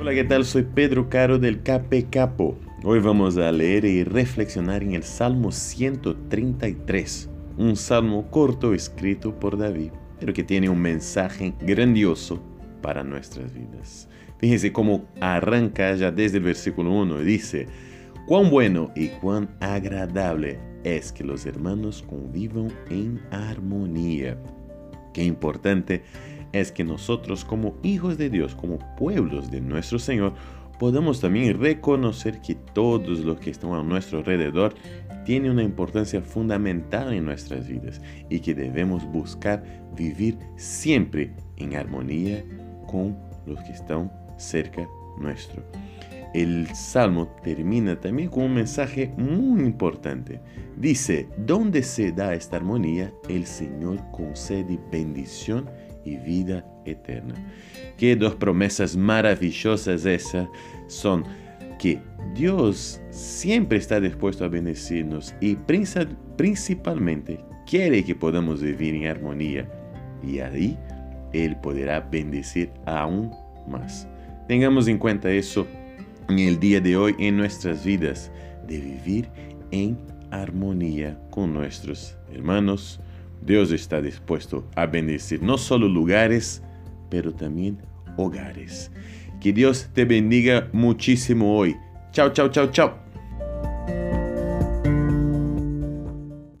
Hola, ¿qué tal? Soy Pedro Caro del Cape Capo. Hoy vamos a leer y reflexionar en el Salmo 133, un salmo corto escrito por David, pero que tiene un mensaje grandioso para nuestras vidas. Fíjense cómo arranca ya desde el versículo 1 y dice, cuán bueno y cuán agradable es que los hermanos convivan en armonía. Qué importante es que nosotros como hijos de Dios, como pueblos de nuestro Señor, podamos también reconocer que todos los que están a nuestro alrededor tienen una importancia fundamental en nuestras vidas y que debemos buscar vivir siempre en armonía con los que están cerca nuestro. El salmo termina también con un mensaje muy importante. Dice, donde se da esta armonía, el Señor concede bendición y vida eterna. Qué dos promesas maravillosas esas son que Dios siempre está dispuesto a bendecirnos y principalmente quiere que podamos vivir en armonía y ahí Él podrá bendecir aún más. Tengamos en cuenta eso en el día de hoy en nuestras vidas, de vivir en armonía con nuestros hermanos, Dios está dispuesto a bendecir no solo lugares, pero también hogares. Que Dios te bendiga muchísimo hoy. Chao, chao, chao, chao.